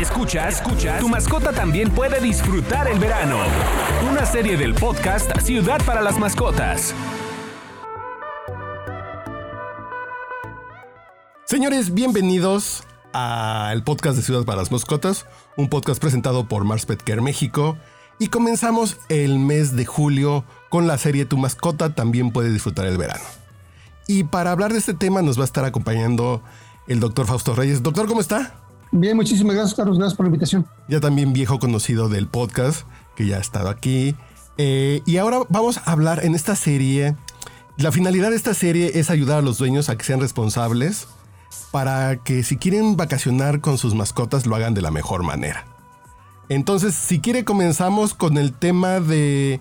Escucha, escucha. Tu mascota también puede disfrutar el verano. Una serie del podcast Ciudad para las Mascotas. Señores, bienvenidos al podcast de Ciudad para las Mascotas, un podcast presentado por Mars Pet Care México. Y comenzamos el mes de julio con la serie Tu mascota también puede disfrutar el verano. Y para hablar de este tema nos va a estar acompañando el doctor Fausto Reyes. Doctor, ¿cómo está? Bien, muchísimas gracias, Carlos. Gracias por la invitación. Ya también viejo conocido del podcast, que ya ha estado aquí. Eh, y ahora vamos a hablar en esta serie. La finalidad de esta serie es ayudar a los dueños a que sean responsables para que si quieren vacacionar con sus mascotas lo hagan de la mejor manera. Entonces, si quiere, comenzamos con el tema de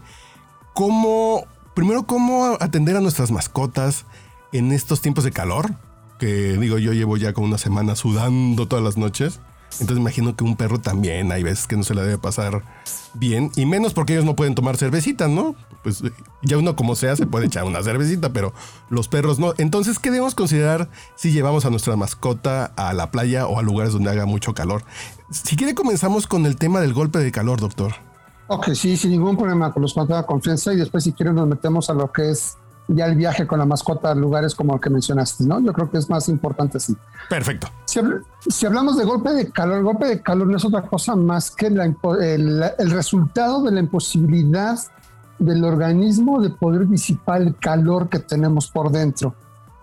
cómo, primero, cómo atender a nuestras mascotas en estos tiempos de calor que digo, yo llevo ya como una semana sudando todas las noches. Entonces imagino que un perro también hay veces que no se le debe pasar bien. Y menos porque ellos no pueden tomar cervecita, ¿no? Pues ya uno como sea se puede echar una cervecita, pero los perros no. Entonces, ¿qué debemos considerar si llevamos a nuestra mascota a la playa o a lugares donde haga mucho calor? Si quiere, comenzamos con el tema del golpe de calor, doctor. Ok, sí, sin ningún problema, con los de confianza. Y después, si quieren, nos metemos a lo que es ya el viaje con la mascota a lugares como el que mencionaste, ¿no? Yo creo que es más importante así. Perfecto. Si, hablamos de golpe de calor, el golpe de calor no es otra cosa más que el, el, resultado de la imposibilidad del organismo de poder disipar el calor que tenemos por dentro.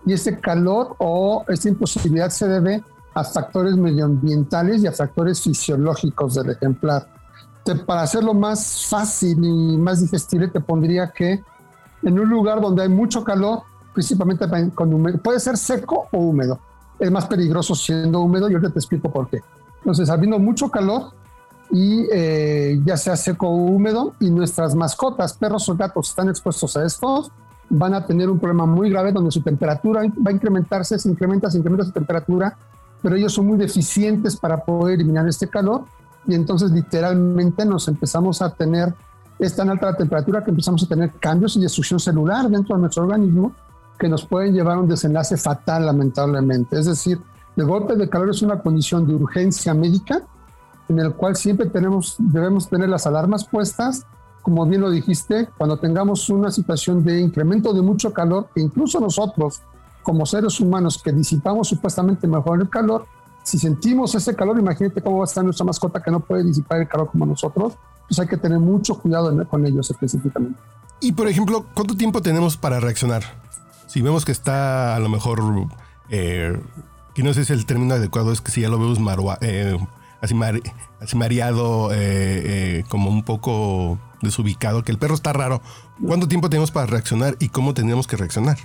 Y ese calor o esa imposibilidad se debe a factores medioambientales y a factores fisiológicos del ejemplar. para hacerlo más fácil y más digestible, te pondría que en un lugar donde hay mucho calor, principalmente con. Puede ser seco o húmedo. Es más peligroso siendo húmedo y te explico por qué. Entonces, habiendo mucho calor y eh, ya sea seco o húmedo, y nuestras mascotas, perros o gatos, están expuestos a estos, van a tener un problema muy grave donde su temperatura va a incrementarse, se incrementa, se incrementa su temperatura, pero ellos son muy deficientes para poder eliminar este calor y entonces literalmente nos empezamos a tener es tan alta la temperatura que empezamos a tener cambios y destrucción celular dentro de nuestro organismo que nos pueden llevar a un desenlace fatal, lamentablemente. Es decir, el golpe de calor es una condición de urgencia médica en el cual siempre tenemos, debemos tener las alarmas puestas. Como bien lo dijiste, cuando tengamos una situación de incremento de mucho calor, incluso nosotros, como seres humanos que disipamos supuestamente mejor el calor, si sentimos ese calor, imagínate cómo va a estar nuestra mascota que no puede disipar el calor como nosotros, pues hay que tener mucho cuidado con ellos específicamente. Y por ejemplo, ¿cuánto tiempo tenemos para reaccionar? Si vemos que está a lo mejor, eh, que no sé si el término adecuado es que si ya lo vemos eh, así, mareado, eh, como un poco desubicado, que el perro está raro, ¿cuánto tiempo tenemos para reaccionar y cómo tenemos que reaccionar?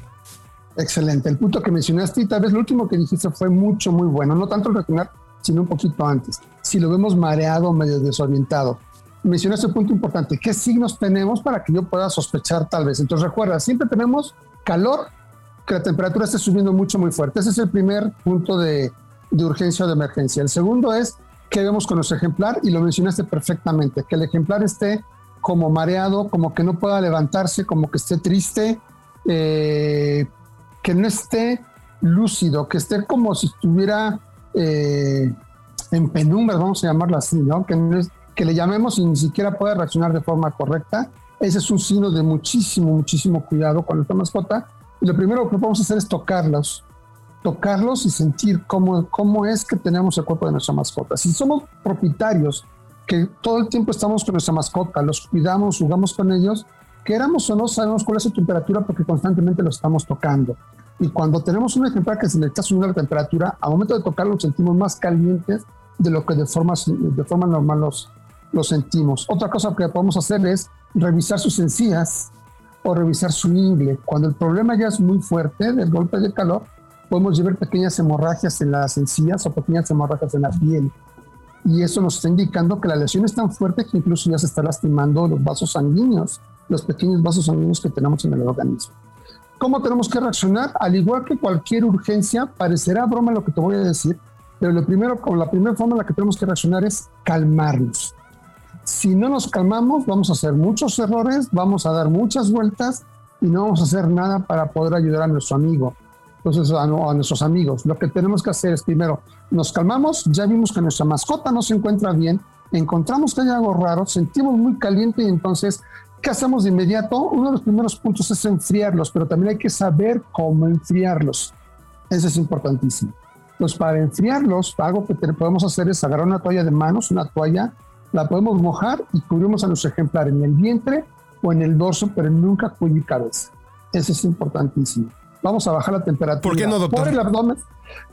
Excelente. El punto que mencionaste y tal vez lo último que dijiste fue mucho, muy bueno. No tanto el reaccionar, sino un poquito antes. Si lo vemos mareado, medio desorientado, mencionaste un punto importante. ¿Qué signos tenemos para que yo pueda sospechar tal vez? Entonces recuerda, siempre tenemos calor, que la temperatura esté subiendo mucho, muy fuerte. Ese es el primer punto de, de urgencia o de emergencia. El segundo es qué vemos con nuestro ejemplar y lo mencionaste perfectamente, que el ejemplar esté como mareado, como que no pueda levantarse, como que esté triste, eh, que no esté lúcido, que esté como si estuviera eh, en penumbras, vamos a llamarlo así, ¿no? Que no es, que le llamemos y ni siquiera puede reaccionar de forma correcta, ese es un signo de muchísimo, muchísimo cuidado con nuestra mascota. Y lo primero que podemos hacer es tocarlos, tocarlos y sentir cómo, cómo es que tenemos el cuerpo de nuestra mascota. Si somos propietarios, que todo el tiempo estamos con nuestra mascota, los cuidamos, jugamos con ellos, queramos o no, sabemos cuál es su temperatura porque constantemente los estamos tocando. Y cuando tenemos un ejemplar que se le está subiendo la temperatura, al momento de tocarlo sentimos más calientes de lo que de forma, de forma normal los, lo sentimos. Otra cosa que podemos hacer es revisar sus encías o revisar su ingle. Cuando el problema ya es muy fuerte del golpe de calor, podemos llevar pequeñas hemorragias en las encías o pequeñas hemorragias en la piel. Y eso nos está indicando que la lesión es tan fuerte que incluso ya se está lastimando los vasos sanguíneos, los pequeños vasos sanguíneos que tenemos en el organismo. ¿Cómo tenemos que reaccionar? Al igual que cualquier urgencia, parecerá broma lo que te voy a decir, pero lo primero, la primera forma en la que tenemos que reaccionar es calmarnos si no nos calmamos, vamos a hacer muchos errores, vamos a dar muchas vueltas y no vamos a hacer nada para poder ayudar a nuestro amigo. Entonces, a, a, nuestros amigos, lo que tenemos que hacer es primero, nos calmamos, ya vimos que nuestra mascota no se encuentra bien, encontramos que hay algo raro, sentimos muy caliente y entonces, ¿qué hacemos de inmediato? Uno de los primeros puntos es enfriarlos, pero también hay que saber cómo enfriarlos. Eso es importantísimo. Entonces, para enfriarlos, algo que podemos hacer es agarrar una toalla de manos, una toalla, la podemos mojar y cubrimos a nuestro ejemplar en el vientre o en el dorso, pero nunca cuello y cabeza. Eso es importantísimo. Vamos a bajar la temperatura. ¿Por qué no, doctor? Por el abdomen.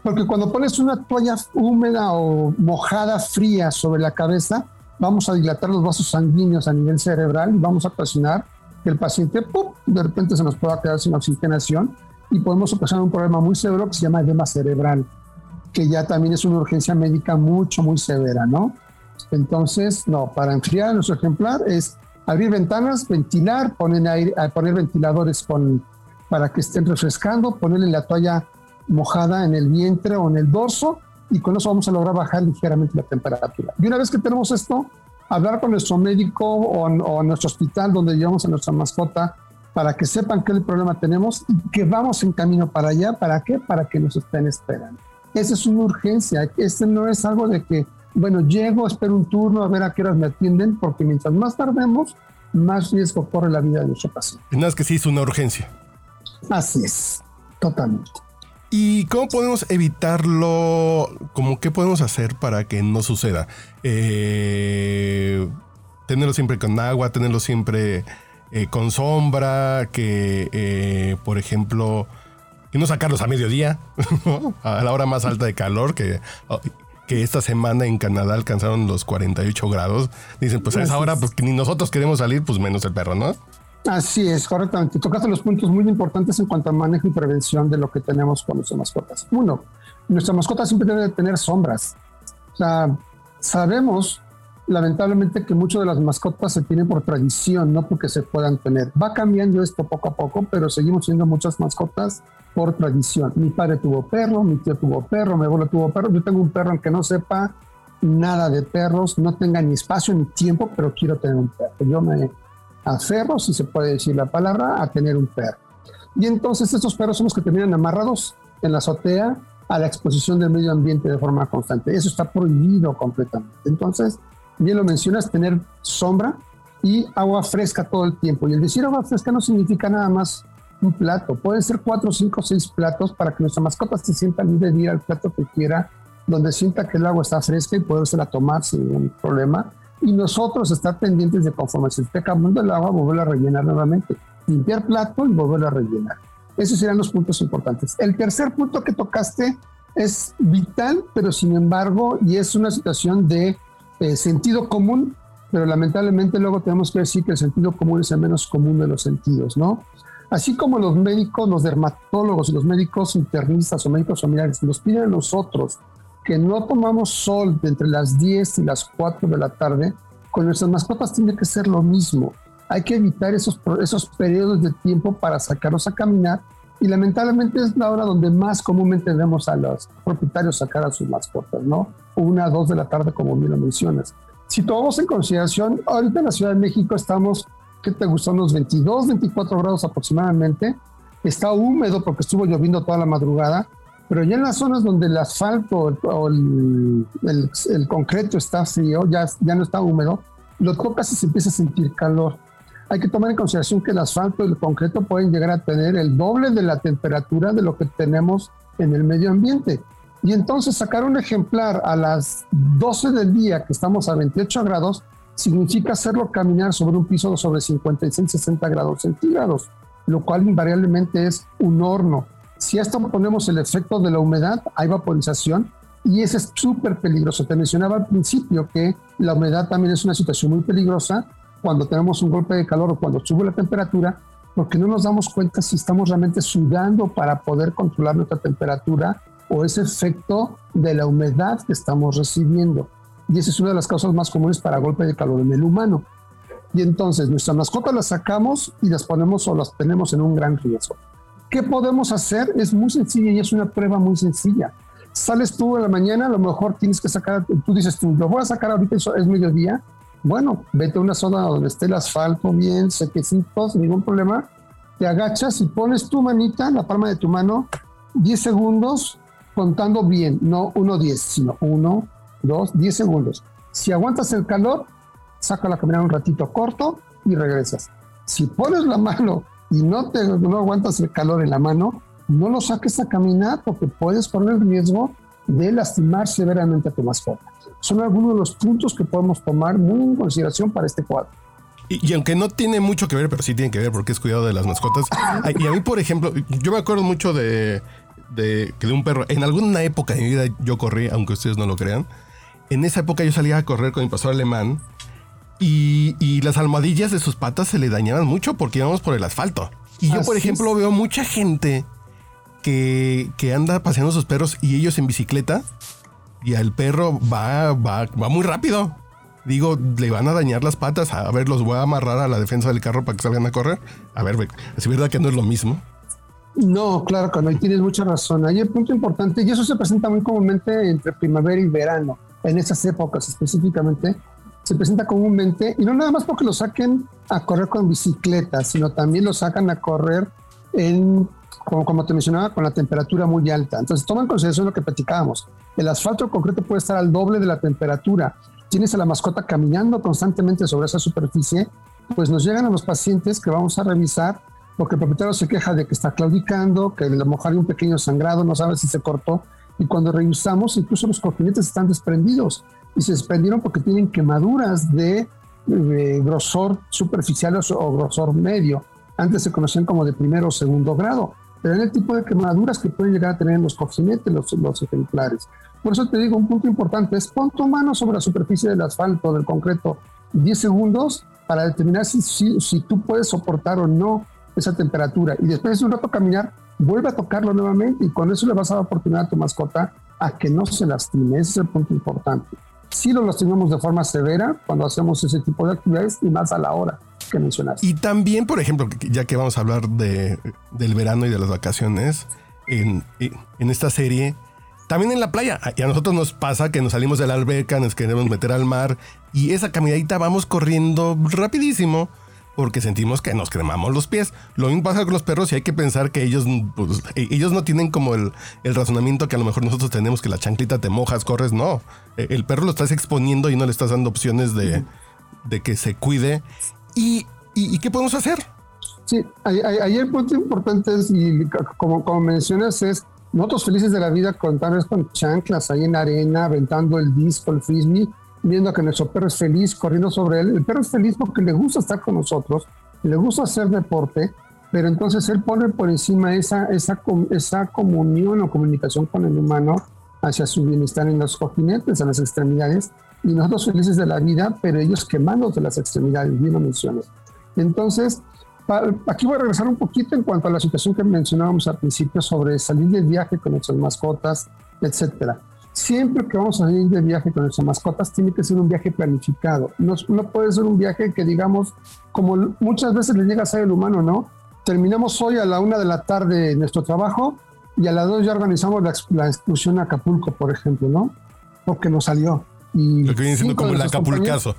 Porque cuando pones una toalla húmeda o mojada fría sobre la cabeza, vamos a dilatar los vasos sanguíneos a nivel cerebral y vamos a ocasionar que el paciente ¡pum! de repente se nos pueda quedar sin oxigenación y podemos ocasionar un problema muy severo que se llama edema cerebral, que ya también es una urgencia médica mucho, muy severa, ¿no? Entonces, no, para enfriar nuestro ejemplar es abrir ventanas, ventilar, poner, aire, poner ventiladores para que estén refrescando, ponerle la toalla mojada en el vientre o en el dorso y con eso vamos a lograr bajar ligeramente la temperatura. Y una vez que tenemos esto, hablar con nuestro médico o, o nuestro hospital donde llevamos a nuestra mascota para que sepan qué problema tenemos y que vamos en camino para allá. ¿Para qué? Para que nos estén esperando. Esa es una urgencia. Este no es algo de que, bueno, llego, espero un turno a ver a qué horas me atienden, porque mientras más tardemos, más riesgo corre la vida de nuestro paciente. Nada es que sí es una urgencia. Así es, totalmente. ¿Y cómo podemos evitarlo? ¿Cómo qué podemos hacer para que no suceda? Eh, tenerlo siempre con agua, tenerlo siempre eh, con sombra, que eh, por ejemplo, que no sacarlos a mediodía, a la hora más alta de calor, que, que esta semana en Canadá alcanzaron los 48 grados. Dicen, pues a esa hora, pues ni nosotros queremos salir, pues menos el perro, ¿no? Así es, correctamente. Tocaste los puntos muy importantes en cuanto a manejo y prevención de lo que tenemos con nuestras mascotas. Uno, nuestra mascota siempre debe tener sombras. O sea, sabemos lamentablemente que muchas de las mascotas se tienen por tradición, no porque se puedan tener. Va cambiando esto poco a poco, pero seguimos siendo muchas mascotas por tradición. Mi padre tuvo perro, mi tío tuvo perro, mi abuelo tuvo perro. Yo tengo un perro aunque no sepa nada de perros, no tenga ni espacio ni tiempo, pero quiero tener un perro. Yo me aferro, si se puede decir la palabra, a tener un perro. Y entonces estos perros son los que terminan amarrados en la azotea a la exposición del medio ambiente de forma constante. Eso está prohibido completamente. Entonces, bien lo mencionas, tener sombra y agua fresca todo el tiempo. Y el decir agua fresca no significa nada más un plato. Pueden ser cuatro, cinco, seis platos para que nuestra mascota se sienta libre de ir al plato que quiera, donde sienta que el agua está fresca y la tomar sin ningún problema y nosotros estar pendientes de conforme se esté acabando el agua, volver a rellenar nuevamente, limpiar plato y volver a rellenar. Esos serían los puntos importantes. El tercer punto que tocaste es vital, pero sin embargo, y es una situación de eh, sentido común, pero lamentablemente luego tenemos que decir que el sentido común es el menos común de los sentidos, ¿no? Así como los médicos, los dermatólogos y los médicos internistas o médicos familiares nos piden a nosotros que no tomamos sol entre las 10 y las 4 de la tarde, con nuestras mascotas tiene que ser lo mismo. Hay que evitar esos, esos periodos de tiempo para sacarlos a caminar y lamentablemente es la hora donde más comúnmente vemos a los propietarios sacar a sus mascotas, ¿no? Una dos de la tarde, como bien lo mencionas. Si tomamos en consideración, ahorita en la Ciudad de México estamos, ¿qué te gustan? Unos 22, 24 grados aproximadamente. Está húmedo porque estuvo lloviendo toda la madrugada pero ya en las zonas donde el asfalto o el, el, concreto está frío, ya, ya no está húmedo, lo tocas y se empieza a sentir calor. Hay que tomar en consideración que el asfalto y el concreto pueden llegar a tener el doble de la temperatura de lo que tenemos en el medio ambiente. Y entonces sacar un ejemplar a las 12 del día, que estamos a 28 grados, significa hacerlo caminar sobre un piso sobre 56, 60 grados centígrados, lo cual invariablemente es un horno si a esto ponemos el efecto de la humedad, hay vaporización y ese es súper peligroso. Te mencionaba al principio que la humedad también es una situación muy peligrosa cuando tenemos un golpe de calor o cuando sube la temperatura, porque no nos damos cuenta si estamos realmente sudando para poder controlar nuestra temperatura o ese efecto de la humedad que estamos recibiendo. Y esa es una de las causas más comunes para golpe de calor en el humano. Y entonces nuestras mascotas las sacamos y las ponemos o las tenemos en un gran riesgo. ¿Qué podemos hacer? Es muy sencilla y es una prueba muy sencilla. Sales tú en la mañana, a lo mejor tienes que sacar, tú dices tú, lo voy a sacar ahorita, es mediodía. Bueno, vete a una zona donde esté el asfalto bien, sequecito, sin ningún problema. Te agachas y pones tu manita, la palma de tu mano, 10 segundos contando bien, no 1, 10, sino 1, 2, 10 segundos. Si aguantas el calor, saca la caminar un ratito corto y regresas. Si pones la mano y no, te, no aguantas el calor en la mano, no lo saques a caminar porque puedes correr el riesgo de lastimar severamente a tu mascota. Son algunos de los puntos que podemos tomar muy en consideración para este cuadro. Y, aunque no tiene mucho que ver, pero sí tiene que ver porque es cuidado de las mascotas. Y a mí, por ejemplo, yo me acuerdo mucho de, de, de un perro. En alguna época de mi vida yo corrí, aunque ustedes no lo crean. En esa época yo salía a correr con mi pastor alemán y, las almohadillas de sus patas se le dañaban mucho porque íbamos por el asfalto. Y yo, por ejemplo, veo mucha gente que, que, anda paseando sus perros y ellos en bicicleta y al perro va, va, va muy rápido. Digo, le van a dañar las patas. A ver, los voy a amarrar a la defensa del carro para que salgan a correr. A ver, ¿es verdad que no es lo mismo? No, claro y tienes mucha razón. Hay un punto importante, y eso se presenta muy comúnmente entre primavera y verano, en esas épocas específicamente, se presenta comúnmente, y no nada más porque lo saquen a correr con bicicleta, sino también lo sacan a correr en, como, te mencionaba, con la temperatura muy alta. Entonces, toma en consideración lo que platicábamos. El asfalto concreto puede estar al doble de la temperatura. Tienes a la mascota caminando constantemente sobre esa superficie, pues nos llegan a los pacientes que vamos a revisar porque el propietario se queja de que está claudicando, que le mojaron un pequeño sangrado, no sabe si se cortó, y cuando revisamos, incluso los cojinetes están desprendidos y se desprendieron porque tienen quemaduras de, grosor superficial o, grosor medio. Antes se conocían como de primero o segundo grado, pero en el tipo de quemaduras que pueden llegar a tener en los cojinetes los, ejemplares. Por eso te digo, un punto importante es pon tu mano sobre la superficie del asfalto, del concreto, 10 segundos para determinar si tú puedes soportar o no esa temperatura. Y después de un rato caminar, vuelve a tocarlo nuevamente y con eso le vas a dar oportunidad a tu mascota a que no se lastime. Ese es el punto importante. Si lo lastimamos de forma severa cuando hacemos ese tipo de actividades y más a la hora que mencionaste. Y también, por ejemplo, ya que vamos a hablar de, del verano y de las vacaciones, en, en esta serie, también en la playa. Y a nosotros nos pasa que nos salimos de la alberca, nos queremos meter al mar y esa caminadita vamos corriendo rapidísimo porque sentimos que nos cremamos los pies. Lo mismo pasa con los perros y hay que pensar que ellos, pues, e, ellos no tienen como el, razonamiento que a lo mejor nosotros tenemos que la chanclita te mojas, corres. No, e, el perro lo estás exponiendo y no le estás dando opciones de, que se cuide. ¿Y, qué podemos hacer? Sí, ahí, el punto importante es, y como, como mencionas, es nosotros felices de la vida con tal vez con chanclas ahí en arena, aventando el disco, el frisbee, viendo que nuestro perro es feliz, corriendo sobre él. El perro es feliz porque le gusta estar con nosotros, le gusta hacer deporte, pero entonces él pone por encima esa, esa, esa comunión o comunicación con el humano hacia su bienestar en los cojinetes, en las extremidades, y nosotros felices de la vida, pero ellos quemando de las extremidades, bien lo mencionas. Entonces, aquí voy a regresar un poquito en cuanto a la situación que mencionábamos al principio sobre salir de viaje con nuestras mascotas, etcétera siempre que vamos a ir de viaje con nuestras mascotas, tiene que ser un viaje planificado. No, no puede ser un viaje que, digamos, como muchas veces le llega a ser el humano, ¿no? Terminamos hoy a la una de la tarde nuestro trabajo y a las dos ya organizamos la, excursión a Acapulco, por ejemplo, ¿no? Porque nos salió. Y Lo que viene siendo como el Acapulcazo.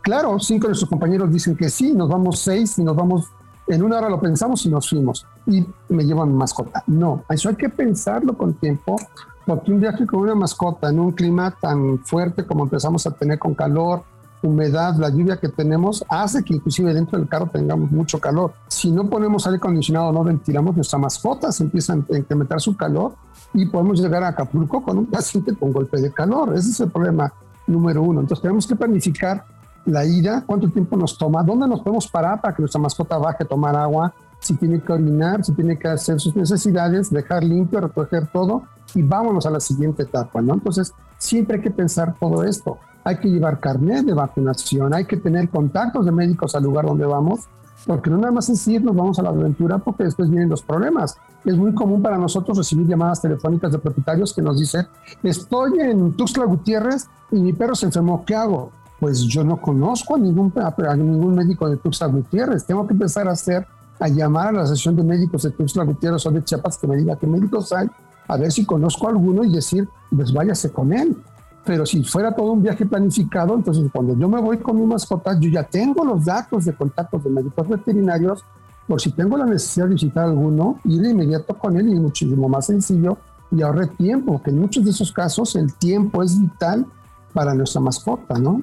Claro, cinco de nuestros compañeros dicen que sí, nos vamos seis y nos vamos en una hora lo pensamos y nos fuimos. Y me llevan mascota. No, eso hay que pensarlo con tiempo, porque un viaje con una mascota en un clima tan fuerte como empezamos a tener con calor, humedad, la lluvia que tenemos, hace que inclusive dentro del carro tengamos mucho calor. Si no ponemos aire acondicionado, no ventilamos, nuestra mascota se empieza a incrementar su calor y podemos llegar a Acapulco con un paciente con golpe de calor. Ese es el problema número uno. Entonces tenemos que planificar la ida, cuánto tiempo nos toma, dónde nos podemos parar para que nuestra mascota baje a tomar agua, si tiene que orinar, si tiene que hacer sus necesidades, dejar limpio, recoger todo y vámonos a la siguiente etapa, ¿no? Entonces, siempre hay que pensar todo esto. Hay que llevar carnet de vacunación, hay que tener contactos de médicos al lugar donde vamos, porque no nada más es ir, nos vamos a la aventura porque después vienen los problemas. Es muy común para nosotros recibir llamadas telefónicas de propietarios que nos dicen, estoy en Tuxtla Gutiérrez y mi perro se enfermó, ¿qué hago? Pues yo no conozco a ningún, médico de Tuxtla Gutiérrez, tengo que empezar a hacer, a llamar a la asociación de médicos de Tuxtla Gutiérrez o de Chiapas que me diga qué médicos hay a ver si conozco alguno y decir, pues váyase con él. Pero si fuera todo un viaje planificado, entonces cuando yo me voy con mi mascota, yo ya tengo los datos de contactos de médicos veterinarios, por si tengo la necesidad de visitar alguno, ir de inmediato con él y muchísimo más sencillo y ahorre tiempo, porque en muchos de esos casos el tiempo es vital para nuestra mascota, ¿no?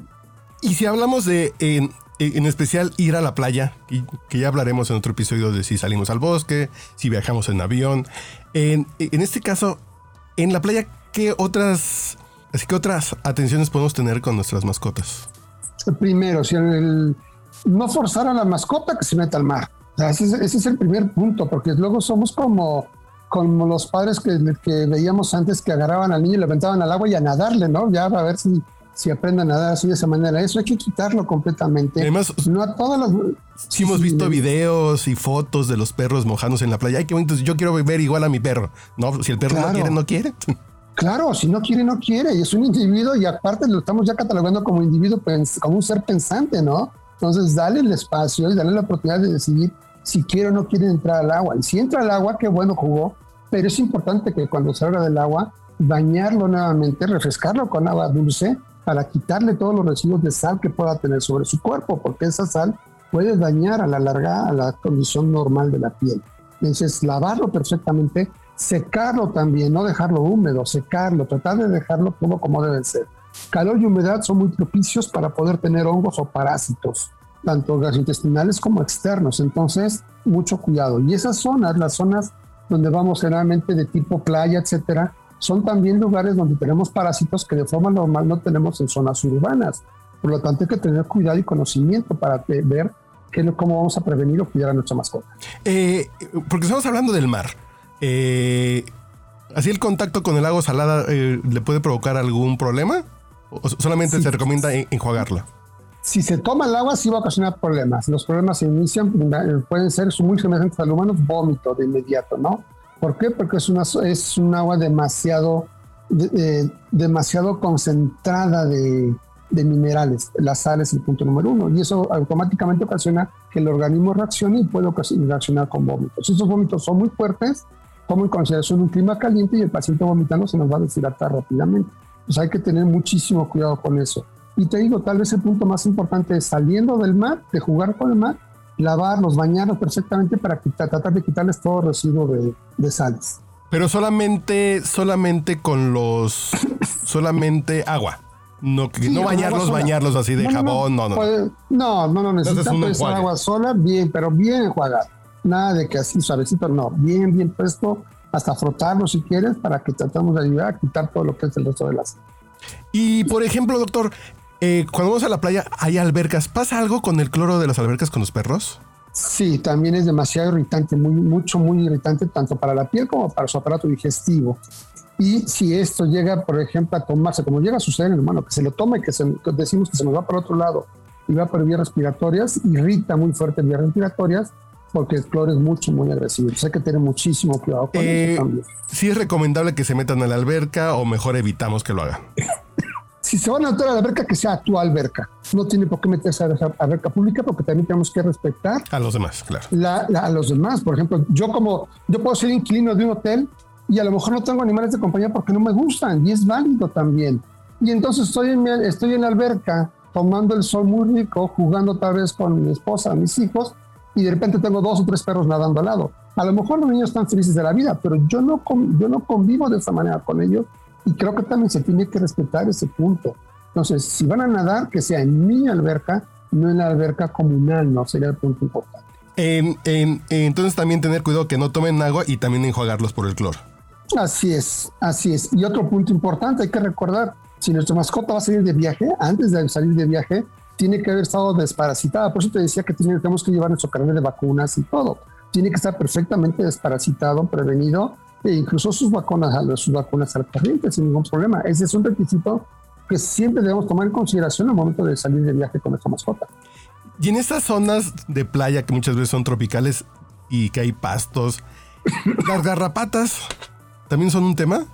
Y si hablamos de, en, en especial, ir a la playa, y que ya hablaremos en otro episodio de si salimos al bosque, si viajamos en avión, en, en este caso, en la playa, ¿qué otras, así que otras atenciones podemos tener con nuestras mascotas? Primero, si el, no forzar a la mascota que se meta al mar. ese, es, ese, es, el primer punto, porque luego somos como como los padres que, que, veíamos antes que agarraban al niño y le aventaban al agua y a nadarle, ¿no? Ya a ver si, si aprende a nadar así de esa manera. Eso hay que quitarlo completamente. Además, no a todas las... Sí, hemos visto sí, videos y fotos de los perros mojándose en la playa. Ay, qué bonito. Yo quiero ver igual a mi perro. No, si el perro claro. no quiere, no quiere. Claro, si no quiere, no quiere. Y es un individuo y aparte lo estamos ya catalogando como individuo, como un ser pensante, ¿no? Entonces, dale el espacio y dale la oportunidad de decidir si quiere o no quiere entrar al agua. Y si entra al agua, qué bueno jugó, pero es importante que cuando salga del agua, bañarlo nuevamente, refrescarlo con agua dulce para quitarle todos los residuos de sal que pueda tener sobre su cuerpo, porque esa sal puede dañar a la larga a la condición normal de la piel. Entonces, lavarlo perfectamente, secarlo también, no dejarlo húmedo, secarlo, tratar de dejarlo todo como debe ser. Calor y humedad son muy propicios para poder tener hongos o parásitos tanto gastrointestinales como externos. Entonces, mucho cuidado. Y esas zonas, las zonas donde vamos generalmente de tipo playa, etcétera, son también lugares donde tenemos parásitos que de forma normal no tenemos en zonas urbanas. Por lo tanto, hay que tener cuidado y conocimiento para ver qué, cómo vamos a prevenir o cuidar a nuestra mascota. Eh, porque estamos hablando del mar. Eh, ¿Así el contacto con el agua salada eh, le puede provocar algún problema? ¿O solamente sí. se recomienda enjuagarla? Si se toma el agua, sí va a ocasionar problemas. Los problemas se inician, pueden ser muy semejantes al humano, vómito de inmediato, ¿no? ¿Por qué? Porque es, una, es un agua demasiado, de, demasiado concentrada de, de, minerales. La sal es el punto número uno. Y eso automáticamente ocasiona que el organismo reaccione y puede reaccionar con vómitos. Esos vómitos son muy fuertes, como en consideración un clima caliente y el paciente vomitando se nos va a deshidratar rápidamente. Pues hay que tener muchísimo cuidado con eso. Y te digo, tal vez el punto más importante es saliendo del mar, de jugar con el mar, lavarlos, bañarlos perfectamente para quitar, tratar de quitarles todo residuo de, de sales. Pero solamente, solamente con los, solamente agua. No, sí, no bañarlos, bañarlos así de no, jabón, no, no. No, no, no, necesitas agua sola, bien, pero bien enjuagada. Nada de que así suavecito, no, bien, bien puesto, hasta frotarlo si quieres, para que tratamos de ayudar a quitar todo lo que es el resto de las. Y por ejemplo, doctor, eh, cuando vamos a la playa hay albercas. ¿Pasa algo con el cloro de las albercas con los perros? Sí, también es demasiado irritante, muy, mucho, muy irritante, tanto para la piel como para su aparato digestivo. Y si esto llega, por ejemplo, a tomarse, como llega a suceder en humano, que se lo toma y que, se, que decimos que se nos va para otro lado y va por vías respiratorias, irrita muy fuerte vías respiratorias, porque el cloro es mucho, muy agresivo. Entonces hay que tener muchísimo cuidado con eh, eso también. ¿Sí es recomendable que se metan a la alberca o mejor evitamos que lo hagan? Si se van a meter a la alberca, que sea tu alberca. No tiene por qué meterse a la alberca pública porque también tenemos que respetar a los demás, claro. La, la, a los demás. Por ejemplo, yo como, yo puedo ser inquilino de un hotel y a lo mejor no tengo animales de compañía porque no me gustan y es válido también. Y entonces estoy en, estoy en la alberca tomando el sol muy rico, jugando tal vez con mi esposa, mis hijos, y de repente tengo dos o tres perros nadando al lado. A lo mejor los niños están felices de la vida, pero yo no, yo no convivo de esa manera con ellos y creo que también se tiene que respetar ese punto. Entonces, si van a nadar, que sea en mi alberca, no en la alberca comunal, ¿no? Sería el punto importante. En, en, entonces también tener cuidado que no tomen agua y también enjuagarlos por el cloro. Así es, así es. Y otro punto importante, hay que recordar, si nuestra mascota va a salir de viaje, antes de salir de viaje, tiene que haber estado desparasitada. Por eso te decía que tenemos que llevar nuestro carnet de vacunas y todo. Tiene que estar perfectamente desparasitado, prevenido e incluso sus vacunas, sus vacunas al corriente sin ningún problema. Ese es un requisito que siempre debemos tomar en consideración al momento de salir de viaje con nuestra mascota. Y en estas zonas de playa que muchas veces son tropicales y que hay pastos, las garrapatas también son un tema.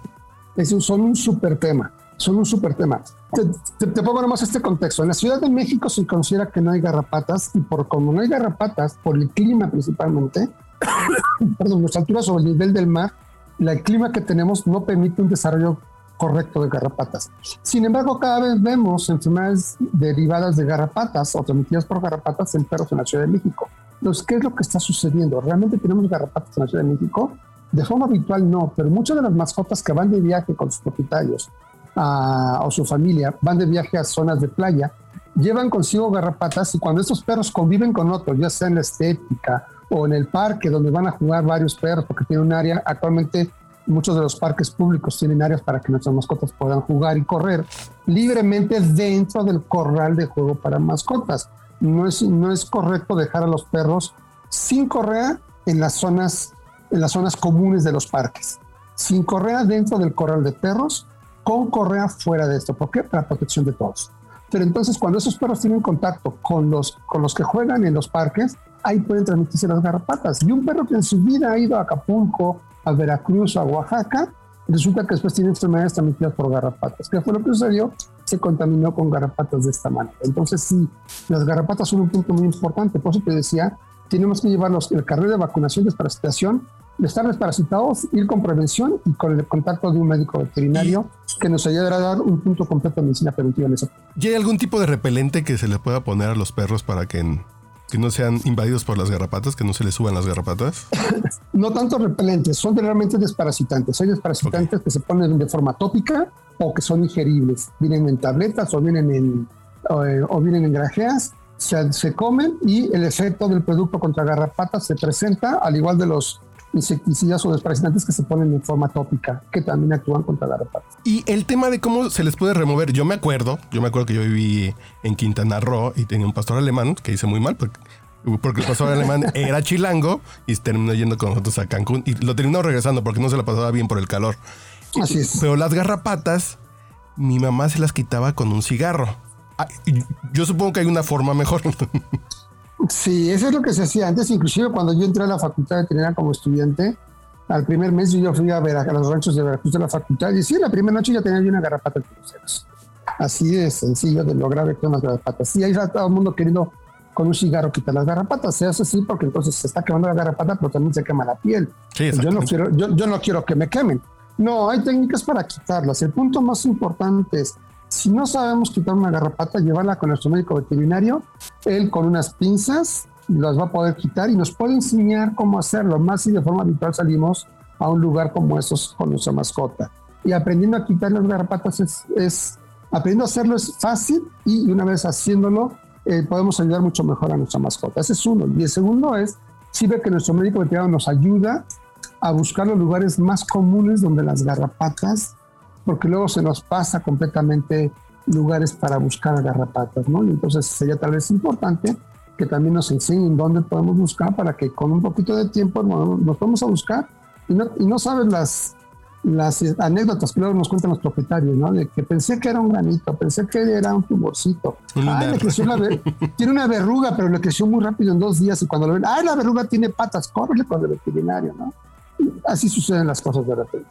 Es un, son un súper tema, son un súper tema. Te, te, te, pongo nomás este contexto. En la Ciudad de México se considera que no hay garrapatas y por como no hay garrapatas, por el clima principalmente, perdón, nuestra altura sobre el nivel del mar, el clima que tenemos no permite un desarrollo correcto de garrapatas. Sin embargo, cada vez vemos enfermedades derivadas de garrapatas o transmitidas por garrapatas en perros en la Ciudad de México. Entonces, ¿qué es lo que está sucediendo? ¿Realmente tenemos garrapatas en la Ciudad de México? De forma habitual no, pero muchas de las mascotas que van de viaje con sus propietarios o su familia, van de viaje a zonas de playa, llevan consigo garrapatas y cuando estos perros conviven con otros, ya sea en la estética o en el parque donde van a jugar varios perros, porque tiene un área, actualmente muchos de los parques públicos tienen áreas para que nuestras mascotas puedan jugar y correr libremente dentro del corral de juego para mascotas. No es, no es correcto dejar a los perros sin correa en las zonas en las zonas comunes de los parques, sin correa dentro del corral de perros, con correa fuera de esto. ¿Por qué? Para protección de todos. Pero entonces cuando esos perros tienen contacto con los, con los que juegan en los parques, ahí pueden transmitirse las garrapatas. Y un perro que en su vida ha ido a Acapulco, a Veracruz, a Oaxaca, resulta que después tiene enfermedades transmitidas por garrapatas. ¿Qué fue lo que sucedió? Se contaminó con garrapatas de esta manera. Entonces sí, las garrapatas son un punto muy importante. Por eso te decía, tenemos que llevarlos el carnet de vacunación, desparasitación, de estar desparasitados, ir con prevención y con el contacto de un médico veterinario que nos ayudará a dar un punto completo de medicina preventiva en eso. ¿Y hay algún tipo de repelente que se le pueda poner a los perros para que, que no sean invadidos por las garrapatas, que no se les suban las garrapatas? no tanto repelentes, son realmente desparasitantes. Hay desparasitantes que se ponen de forma tópica o que son ingeribles. Vienen en tabletas o vienen en, o, eh, vienen en grajeas se, se, comen y el efecto del producto contra garrapatas se presenta al igual de los insecticidas o desparasitantes que se ponen en forma tópica, que también actúan contra garrapatas. Y el tema de cómo se les puede remover, yo me acuerdo, yo me acuerdo que yo viví en Quintana Roo y tenía un pastor alemán que hice muy mal porque, porque el pastor alemán era chilango y terminó yendo con nosotros a Cancún y lo terminó regresando porque no se la pasaba bien por el calor. Así es. Pero las garrapatas, mi mamá se las quitaba con un cigarro. Ah, yo supongo que hay una forma mejor. Sí, eso es lo que se hacía antes, inclusive cuando yo entré a la facultad de veterinaria como estudiante, al primer mes yo fui a ver a los ranchos de Veracruz de la facultad y sí, la primera noche ya tenía yo una garrapata de cruceros. Así de sencillo de lo grave que son las garrapatas. Sí, ahí está todo el mundo queriendo con un cigarro quitar las garrapatas. Se hace así porque entonces se está quemando la garrapata, pero también se quema la piel. yo, no quiero, yo, yo no quiero que me quemen. No, hay técnicas para quitarlas. El punto más importante es si no sabemos quitar una garrapata, llevarla con nuestro médico veterinario, él con unas pinzas las va a poder quitar y nos puede enseñar cómo hacerlo. Más si de forma habitual salimos a un lugar como estos con nuestra mascota. Y aprendiendo a quitar las garrapatas es, aprendiendo a hacerlo es fácil y una vez haciéndolo eh, podemos ayudar mucho mejor a nuestra mascota. Ese es uno. Y el segundo es, si ve que nuestro médico veterinario nos ayuda a buscar los lugares más comunes donde las garrapatas porque luego se nos pasa completamente lugares para buscar garrapatas, ¿no? Y entonces sería tal vez importante que también nos enseñen dónde podemos buscar para que con un poquito de tiempo nos vamos a buscar y no, y no sabes las, las anécdotas que luego nos cuentan los propietarios, ¿no? De que pensé que era un granito, pensé que era un tumorcito. Ay, tiene una verruga, pero le creció muy rápido en dos días y cuando lo ven, ay, la verruga tiene patas, córrele con el veterinario, ¿no? así suceden las cosas de repente.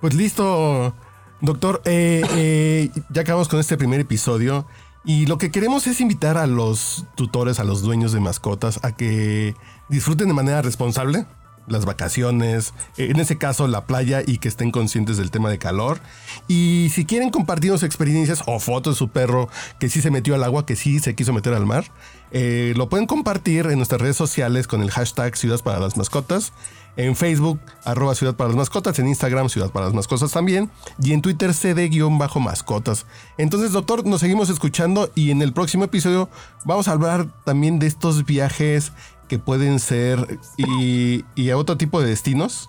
Pues listo, doctor. Eh, eh, ya acabamos con este primer episodio. Y lo que queremos es invitar a los tutores, a los dueños de mascotas, a que disfruten de manera responsable las vacaciones, en ese caso la playa y que estén conscientes del tema de calor. Y si quieren compartirnos experiencias o fotos de su perro que sí se metió al agua, que sí se quiso meter al mar, eh, lo pueden compartir en nuestras redes sociales con el hashtag Ciudad para las Mascotas en Facebook, arroba Ciudad para las Mascotas, en Instagram, Ciudad para las Mascotas también, y en Twitter, CD-mascotas. Entonces, doctor, nos seguimos escuchando y en el próximo episodio vamos a hablar también de estos viajes que pueden ser y, a otro tipo de destinos,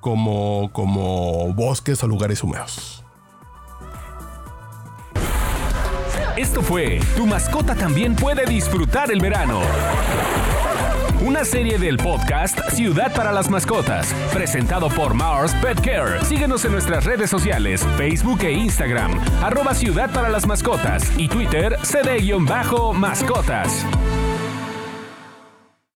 como, como bosques o lugares húmedos. Esto fue Tu mascota también puede disfrutar el verano una serie del podcast Ciudad para las Mascotas, presentado por Mars Pet Care. Síguenos en nuestras redes sociales, Facebook e Instagram, arroba Ciudad para las Mascotas y Twitter, cd-mascotas.